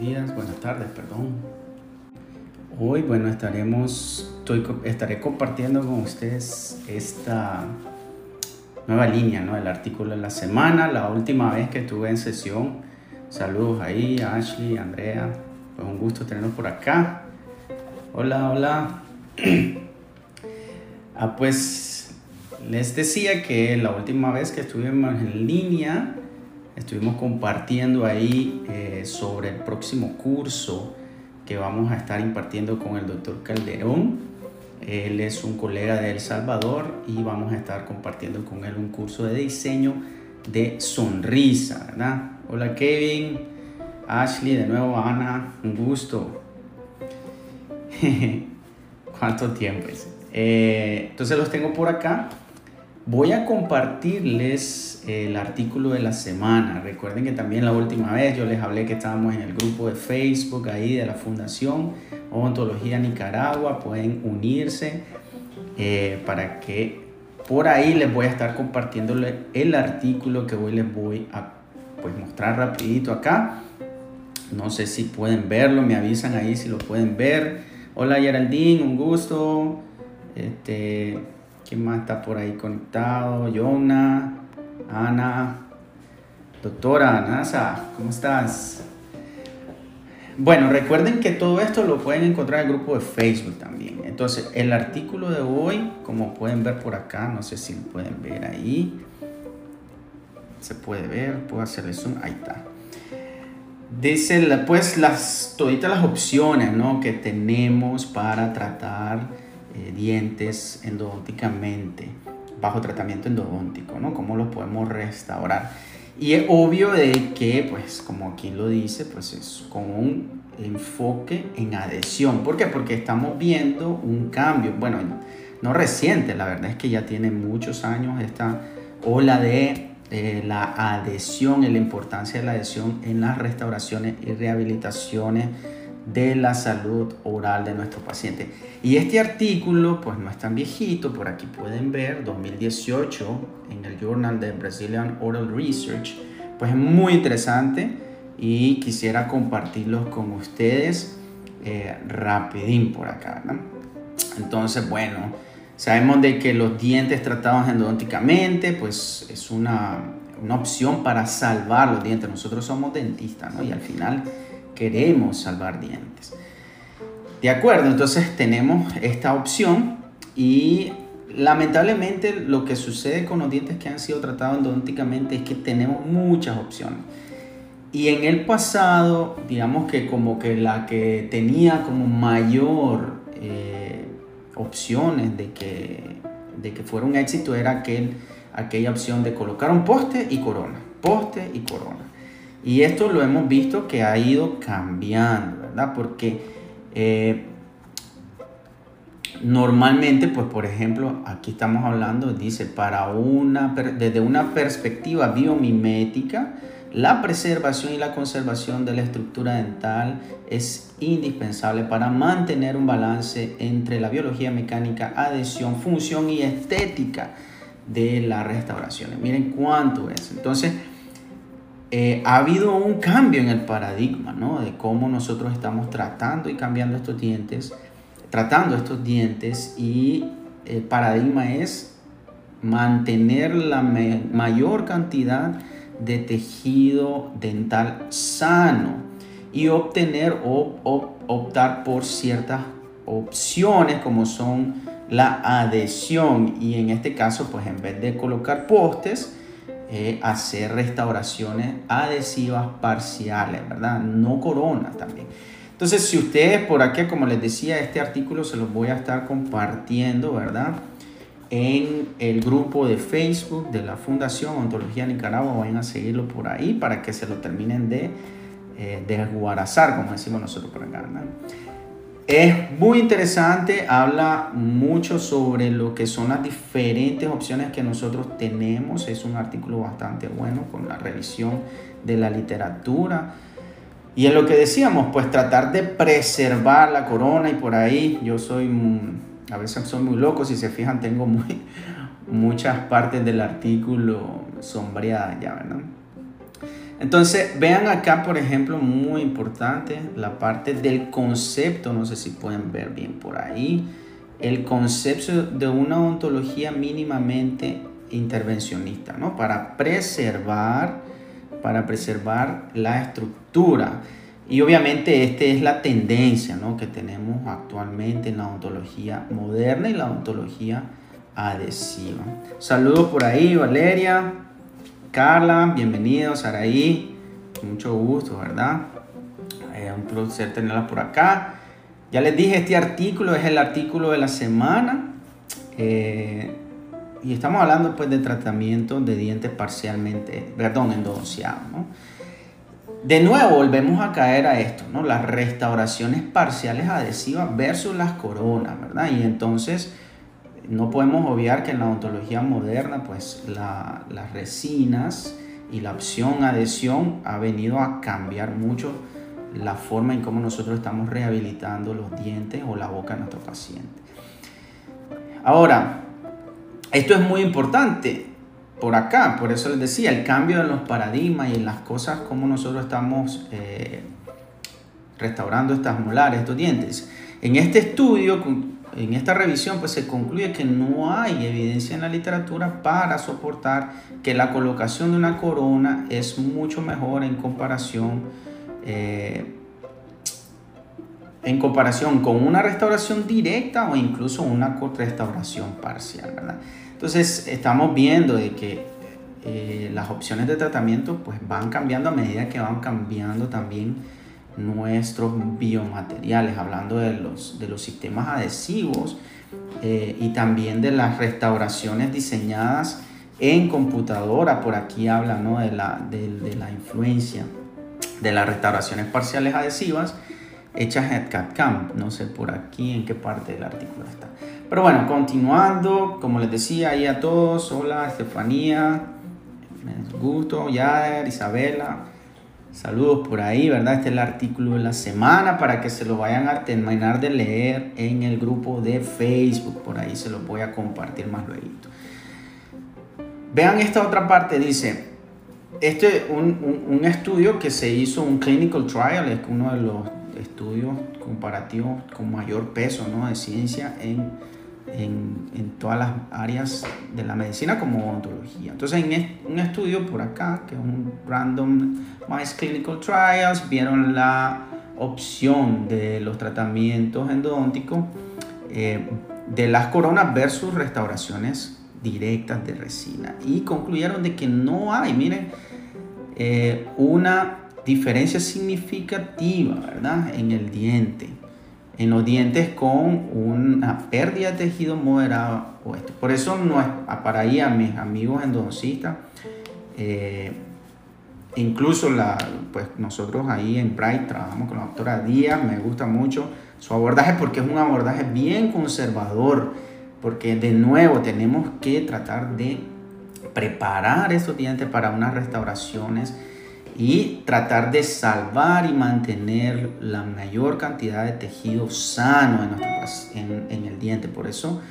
días, buenas tardes, perdón. Hoy, bueno, estaremos, estoy, estaré compartiendo con ustedes esta nueva línea, ¿no? El artículo de la semana, la última vez que estuve en sesión. Saludos ahí, Ashley, Andrea. Pues un gusto tenerlos por acá. Hola, hola. ah, pues les decía que la última vez que estuvimos en línea, estuvimos compartiendo ahí eh, sobre el próximo curso que vamos a estar impartiendo con el doctor Calderón. Él es un colega de El Salvador y vamos a estar compartiendo con él un curso de diseño de sonrisa, ¿verdad? Hola Kevin, Ashley, de nuevo Ana, un gusto. ¿Cuánto tiempo es? Eh, entonces los tengo por acá Voy a compartirles el artículo de la semana. Recuerden que también la última vez yo les hablé que estábamos en el grupo de Facebook ahí de la Fundación Odontología Nicaragua. Pueden unirse eh, para que por ahí les voy a estar compartiendo el artículo que hoy les voy a pues, mostrar rapidito acá. No sé si pueden verlo, me avisan ahí si lo pueden ver. Hola Geraldine, un gusto. Este, ¿Quién más está por ahí conectado? Yona, Ana, doctora Nasa, ¿cómo estás? Bueno, recuerden que todo esto lo pueden encontrar en el grupo de Facebook también. Entonces, el artículo de hoy, como pueden ver por acá, no sé si lo pueden ver ahí. Se puede ver, puedo hacerle zoom, ahí está. Dice, pues, las, toditas las opciones ¿no? que tenemos para tratar eh, dientes endodónticamente, bajo tratamiento endodóntico, ¿no? ¿Cómo los podemos restaurar? Y es obvio de que, pues, como aquí lo dice, pues es con un enfoque en adhesión. ¿Por qué? Porque estamos viendo un cambio, bueno, no reciente, la verdad es que ya tiene muchos años esta ola de eh, la adhesión y la importancia de la adhesión en las restauraciones y rehabilitaciones de la salud oral de nuestro paciente. Y este artículo, pues no es tan viejito, por aquí pueden ver, 2018, en el Journal de Brazilian Oral Research, pues es muy interesante y quisiera compartirlos con ustedes eh, rapidín por acá. Entonces, bueno, sabemos de que los dientes tratados endodónticamente, pues es una, una opción para salvar los dientes. Nosotros somos dentistas, ¿no? Y al final queremos salvar dientes. De acuerdo, entonces tenemos esta opción y lamentablemente lo que sucede con los dientes que han sido tratados endodónticamente es que tenemos muchas opciones. Y en el pasado, digamos que como que la que tenía como mayor eh, opciones de que, de que fuera un éxito era aquel, aquella opción de colocar un poste y corona, poste y corona. Y esto lo hemos visto que ha ido cambiando, ¿verdad? Porque eh, normalmente, pues por ejemplo, aquí estamos hablando, dice, para una, desde una perspectiva biomimética, la preservación y la conservación de la estructura dental es indispensable para mantener un balance entre la biología mecánica, adhesión, función y estética de las restauraciones. Miren cuánto es. Entonces, eh, ha habido un cambio en el paradigma, ¿no? De cómo nosotros estamos tratando y cambiando estos dientes, tratando estos dientes y el paradigma es mantener la mayor cantidad de tejido dental sano y obtener o optar por ciertas opciones como son la adhesión y en este caso pues en vez de colocar postes eh, hacer restauraciones adhesivas parciales, ¿verdad? No coronas también. Entonces, si ustedes por aquí, como les decía, este artículo se los voy a estar compartiendo, ¿verdad? En el grupo de Facebook de la Fundación Ontología Nicaragua, vayan a seguirlo por ahí para que se lo terminen de eh, desguarazar, como decimos nosotros por acá. Es muy interesante, habla mucho sobre lo que son las diferentes opciones que nosotros tenemos. Es un artículo bastante bueno con la revisión de la literatura. Y en lo que decíamos, pues tratar de preservar la corona y por ahí yo soy, a veces soy muy loco, si se fijan tengo muy, muchas partes del artículo sombreadas ya, ¿verdad? Entonces, vean acá, por ejemplo, muy importante, la parte del concepto, no sé si pueden ver bien por ahí, el concepto de una ontología mínimamente intervencionista, ¿no? Para preservar, para preservar la estructura. Y obviamente esta es la tendencia ¿no? que tenemos actualmente en la ontología moderna y la ontología adhesiva. Saludos por ahí, Valeria, Carla, bienvenidos, Araí, mucho gusto, ¿verdad? Un placer tenerla por acá. Ya les dije, este artículo es el artículo de la semana. Eh, y estamos hablando pues de tratamiento de dientes parcialmente, perdón, endodonciados, ¿no? De nuevo volvemos a caer a esto, ¿no? Las restauraciones parciales adhesivas versus las coronas, ¿verdad? Y entonces no podemos obviar que en la odontología moderna, pues las resinas y la opción adhesión ha venido a cambiar mucho la forma en cómo nosotros estamos rehabilitando los dientes o la boca de nuestro paciente. Ahora, esto es muy importante por acá, por eso les decía, el cambio en los paradigmas y en las cosas como nosotros estamos eh, restaurando estas molares, estos dientes. En este estudio, en esta revisión, pues se concluye que no hay evidencia en la literatura para soportar que la colocación de una corona es mucho mejor en comparación eh, en comparación con una restauración directa o incluso una restauración parcial. Entonces estamos viendo de que eh, las opciones de tratamiento pues van cambiando a medida que van cambiando también nuestros biomateriales, hablando de los, de los sistemas adhesivos eh, y también de las restauraciones diseñadas en computadora, por aquí habla ¿no? de, la, de la influencia de las restauraciones parciales adhesivas hechas en CAD-CAM. No sé por aquí en qué parte del artículo está. Pero bueno, continuando, como les decía ahí a todos, hola Estefanía, gusto, Yader, Isabela, saludos por ahí, ¿verdad? Este es el artículo de la semana para que se lo vayan a terminar de leer en el grupo de Facebook, por ahí se lo voy a compartir más luego. Vean esta otra parte, dice, este es un, un, un estudio que se hizo, un clinical trial, es uno de los estudios comparativos con mayor peso ¿no? de ciencia en, en, todas las áreas de la medicina como odontología. Entonces, en un estudio por acá, que es un Random Mice Clinical Trials, vieron la opción de los tratamientos endodónticos eh, de las coronas versus restauraciones directas de resina y concluyeron de que no hay, miren, eh, una diferencia significativa, ¿verdad? En el diente. En los dientes con una pérdida de tejido moderado o esto. Por eso no es, para ahí a mis amigos endodoncistas, eh, incluso la, pues nosotros ahí en Bright trabajamos con la doctora Díaz, me gusta mucho su abordaje porque es un abordaje bien conservador, porque de nuevo tenemos que tratar de preparar esos dientes para unas restauraciones y tratar de salvar y mantener la mayor cantidad de tejido sano en, el diente. Por eso,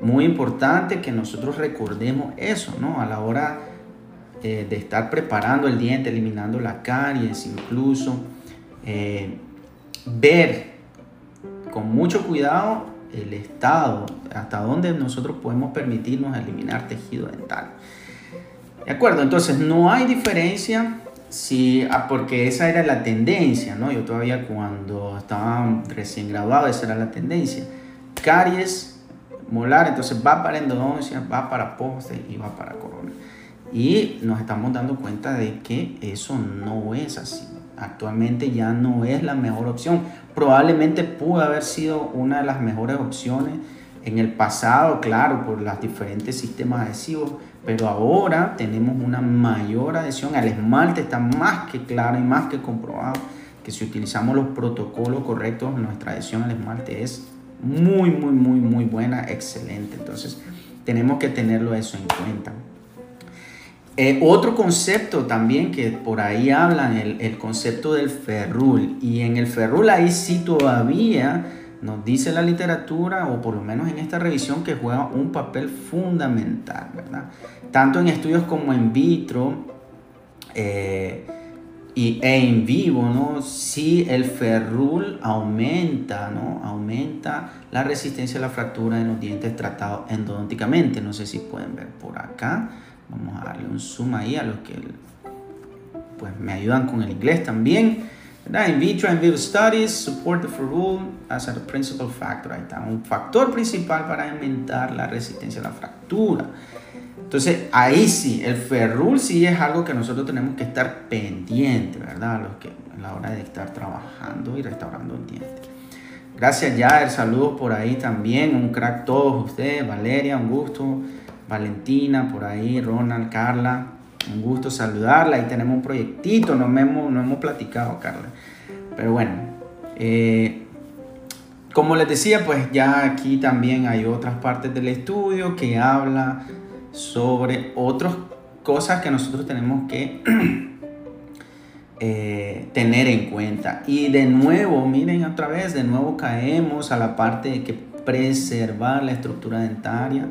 muy importante que nosotros recordemos eso, ¿no? A la hora eh, de estar preparando el diente, eliminando la caries, incluso eh, ver con mucho cuidado el estado, hasta dónde nosotros podemos permitirnos eliminar tejido dental. ¿De acuerdo? Entonces, no hay diferencia Sí, ah, porque esa era la tendencia, ¿no? Yo todavía cuando estaba recién graduado, esa era la tendencia. Caries, molar, entonces va para endodoncia, va para poste y va para corona. Y nos estamos dando cuenta de que eso no es así. Actualmente ya no es la mejor opción. Probablemente pudo haber sido una de las mejores opciones en el pasado, claro, por los diferentes sistemas adhesivos, pero ahora tenemos una mayor adhesión al esmalte, está más que claro y más que comprobado que si utilizamos los protocolos correctos, nuestra adhesión al esmalte es muy, muy, muy, muy buena, excelente. Entonces, tenemos que tenerlo eso en cuenta. Eh, otro concepto también que por ahí hablan, el, el concepto del ferrul. Y en el ferrul ahí sí todavía nos dice la literatura, o por lo menos en esta revisión, que juega un papel fundamental, ¿verdad? Tanto en estudios como en vitro, eh, y, e en vivo, ¿no? Si el ferrul aumenta, ¿no? Aumenta la resistencia a la fractura en los dientes tratados endodónticamente. No sé si pueden ver por acá. Vamos a darle un zoom ahí a los que pues, me ayudan con el inglés también. In vitro and vivo studies support the ferrule as a principal factor. Ahí está, un factor principal para aumentar la resistencia a la fractura. Entonces, ahí sí, el ferrul sí es algo que nosotros tenemos que estar pendiente, ¿verdad? Los que, a la hora de estar trabajando y restaurando el diente. Gracias, Jair. Saludos por ahí también. Un crack todos ustedes. Valeria, un gusto. Valentina, por ahí. Ronald, Carla. Un gusto saludarla. Ahí tenemos un proyectito. No hemos, no hemos platicado, Carla. Pero bueno. Eh, como les decía, pues ya aquí también hay otras partes del estudio que habla sobre otras cosas que nosotros tenemos que eh, tener en cuenta. Y de nuevo, miren otra vez, de nuevo caemos a la parte de que preservar la estructura dentaria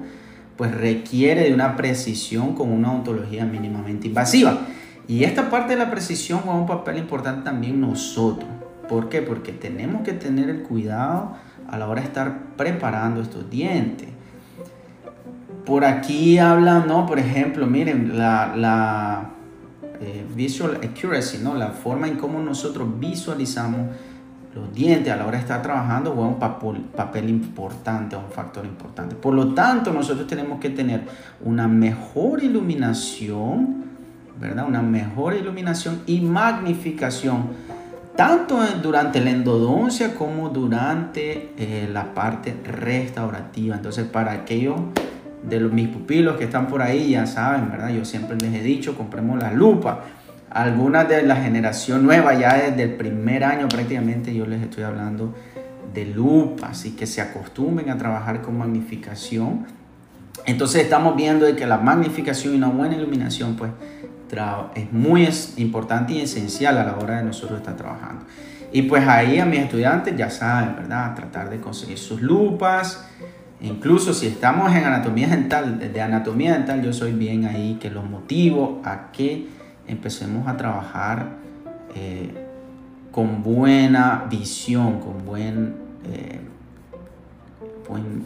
pues requiere de una precisión con una ontología mínimamente invasiva. Y esta parte de la precisión juega un papel importante también nosotros. ¿Por qué? Porque tenemos que tener el cuidado a la hora de estar preparando estos dientes. Por aquí hablan. Por ejemplo, miren, la, eh, visual accuracy, ¿no? La forma en cómo nosotros visualizamos los dientes a la hora de estar trabajando juega un papel, importante, un factor importante. Por lo tanto, nosotros tenemos que tener una mejor iluminación, ¿verdad? Una mejor iluminación y magnificación, tanto durante la endodoncia como durante eh, la parte restaurativa. Entonces, para aquellos de mis pupilos que están por ahí, ya saben, ¿verdad? Yo siempre les he dicho, compremos la lupa. Algunas de la generación nueva, ya desde el primer año prácticamente, yo les estoy hablando de lupa, así que se acostumbren a trabajar con magnificación. Entonces estamos viendo de que la magnificación y una buena iluminación, pues, es muy importante y esencial a la hora de nosotros estar trabajando. Y pues ahí a mis estudiantes ya saben, ¿verdad? Tratar de conseguir sus lupas, Incluso si estamos en anatomía dental, de anatomía dental yo soy bien ahí que los motivo a que empecemos a trabajar eh, con buena visión, con buen, eh,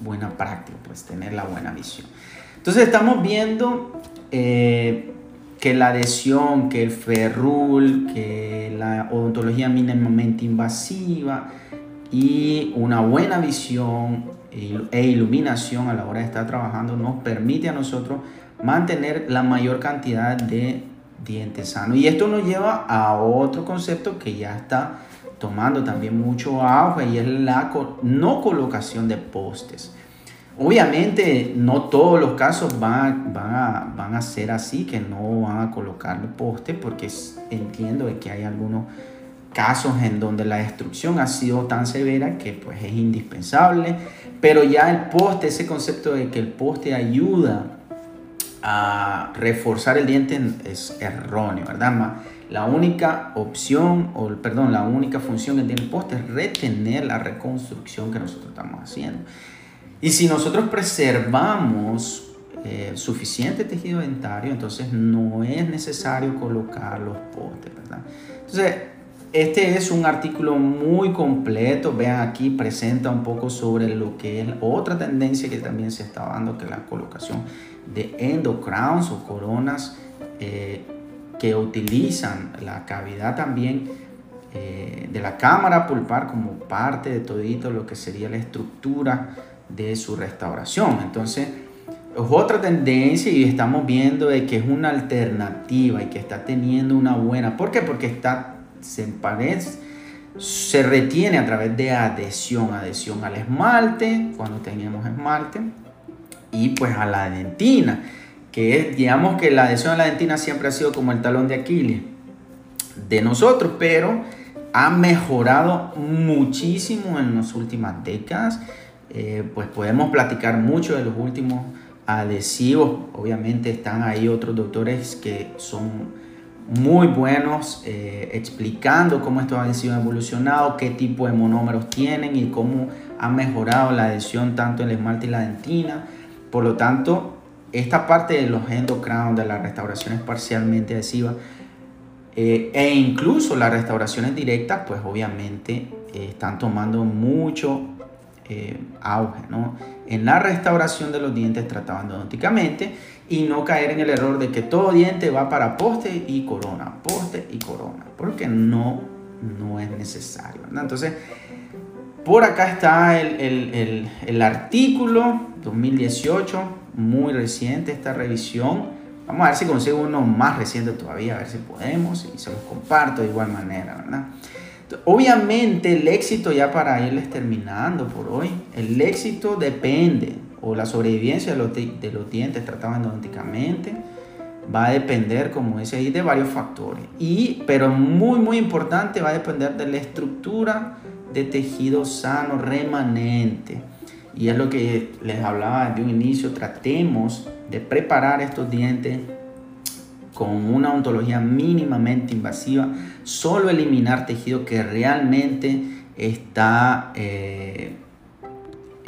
buena práctica, pues tener la buena visión. Entonces estamos viendo eh, que la adhesión, que el ferrul, que la odontología mínimamente invasiva y una buena visión e iluminación a la hora de estar trabajando nos permite a nosotros mantener la mayor cantidad de dientes sanos. Y esto nos lleva a otro concepto que ya está tomando también mucho auge y es la no colocación de postes. Obviamente no todos los casos van, van, a, van a ser así, que no van a colocar postes, porque entiendo que hay algunos casos en donde la destrucción ha sido tan severa que pues es indispensable, pero ya el poste, ese concepto de que el poste ayuda a reforzar el diente es erróneo, ¿verdad? La única opción, o perdón, la única función que tiene el poste es retener la reconstrucción que nosotros estamos haciendo. Y si nosotros preservamos eh, suficiente tejido dentario, entonces no es necesario colocar los postes, ¿verdad? Entonces, este es un artículo muy completo. Vean aquí, presenta un poco sobre lo que es otra tendencia que también se está dando, que la colocación de endocrowns o coronas eh, que utilizan la cavidad también eh, de la cámara pulpar como parte de todito lo que sería la estructura de su restauración. Entonces, es otra tendencia y estamos viendo de que es una alternativa y que está teniendo una buena. ¿Por qué? Porque está se parece, se retiene a través de adhesión, adhesión al esmalte, cuando teníamos esmalte, y pues a la dentina, que es, digamos que la adhesión a la dentina siempre ha sido como el talón de Aquiles de nosotros, pero ha mejorado muchísimo en las últimas décadas. Eh, pues podemos platicar mucho de los últimos adhesivos. Obviamente están ahí otros doctores que son muy buenos eh, explicando cómo estos adhesivos han evolucionado, qué tipo de monómeros tienen y cómo ha mejorado la adhesión tanto en el esmalte y la dentina. Por lo tanto, esta parte de los endocrown, de las restauraciones parcialmente adhesivas, Eh, e incluso las restauraciones directas, pues obviamente eh, están tomando mucho eh, auge, ¿no? En la restauración de los dientes tratados endodonticamente y no caer en el error de que todo diente va para poste y corona, poste y corona, porque no, no es necesario, Entonces, por acá está el, el, el, artículo 2018, muy reciente esta revisión. Vamos a ver si consigo uno más reciente todavía, a ver si podemos y se los comparto de igual manera, ¿verdad? Obviamente el éxito, ya para irles terminando por hoy, el éxito depende, o la sobrevivencia de los, de los dientes tratados endodonticamente, va a depender, como dice ahí, de varios factores. Y, pero muy, muy importante, va a depender de la estructura de tejido sano remanente. Y es lo que les hablaba de un inicio, tratemos de preparar estos dientes con una ontología mínimamente invasiva, solo eliminar tejido que realmente está, eh,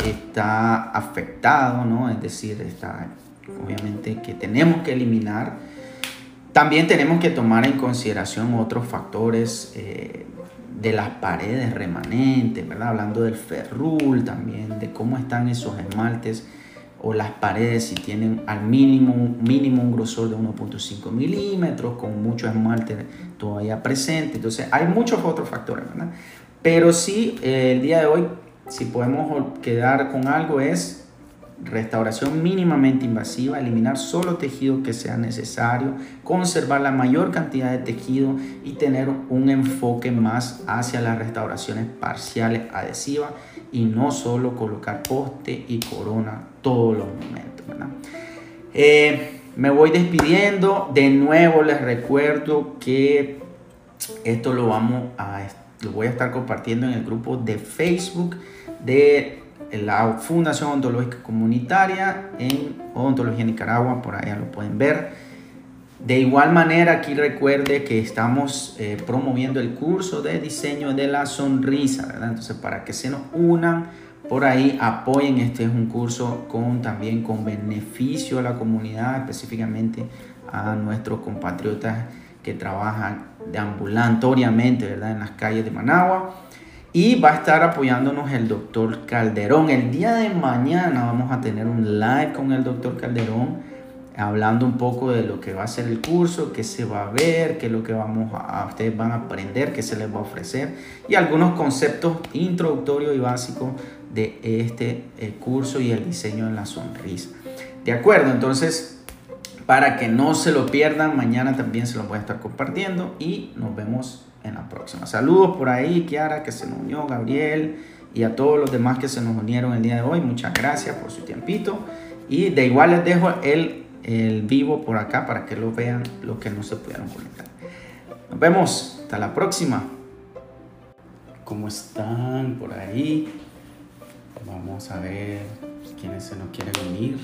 está afectado, ¿no? es decir, está obviamente que tenemos que eliminar. También tenemos que tomar en consideración otros factores eh, de las paredes remanentes, ¿verdad? hablando del ferrul también, de cómo están esos esmaltes o las paredes si tienen al mínimo, mínimo un grosor de 1.5 milímetros, con mucho esmalte todavía presente. Entonces hay muchos otros factores, ¿verdad? Pero sí, eh, el día de hoy, si podemos quedar con algo es restauración mínimamente invasiva, eliminar solo tejido que sea necesario, conservar la mayor cantidad de tejido y tener un enfoque más hacia las restauraciones parciales adhesivas y no solo colocar poste y corona todos los momentos. Eh, me voy despidiendo. De nuevo les recuerdo que esto lo vamos a lo voy a estar compartiendo en el grupo de Facebook de la Fundación Ontológica Comunitaria en Odontología Nicaragua, por allá lo pueden ver. De igual manera, aquí recuerde que estamos eh, promoviendo el curso de diseño de la sonrisa, ¿verdad? Entonces, para que se nos unan por ahí, apoyen. Este es un curso con también con beneficio a la comunidad, específicamente a nuestros compatriotas que trabajan ambulatoriamente, ¿verdad? En las calles de Managua. Y va a estar apoyándonos el doctor Calderón. El día de mañana vamos a tener un live con el doctor Calderón hablando un poco de lo que va a ser el curso, qué se va a ver, qué es lo que vamos a, ustedes van a aprender, qué se les va a ofrecer y algunos conceptos introductorios y básicos de este curso y el diseño en la sonrisa. De acuerdo, entonces para que no se lo pierdan, mañana también se lo voy a estar compartiendo y nos vemos en la próxima. Saludos por ahí, Kiara, que se nos unió, Gabriel, y a todos los demás que se nos unieron el día de hoy. Muchas gracias por su tiempito. Y de igual les dejo el, el vivo por acá para que lo vean los que no se pudieron conectar. Nos vemos. Hasta la próxima. ¿Cómo están por ahí? Vamos a ver quiénes se nos quieren unir.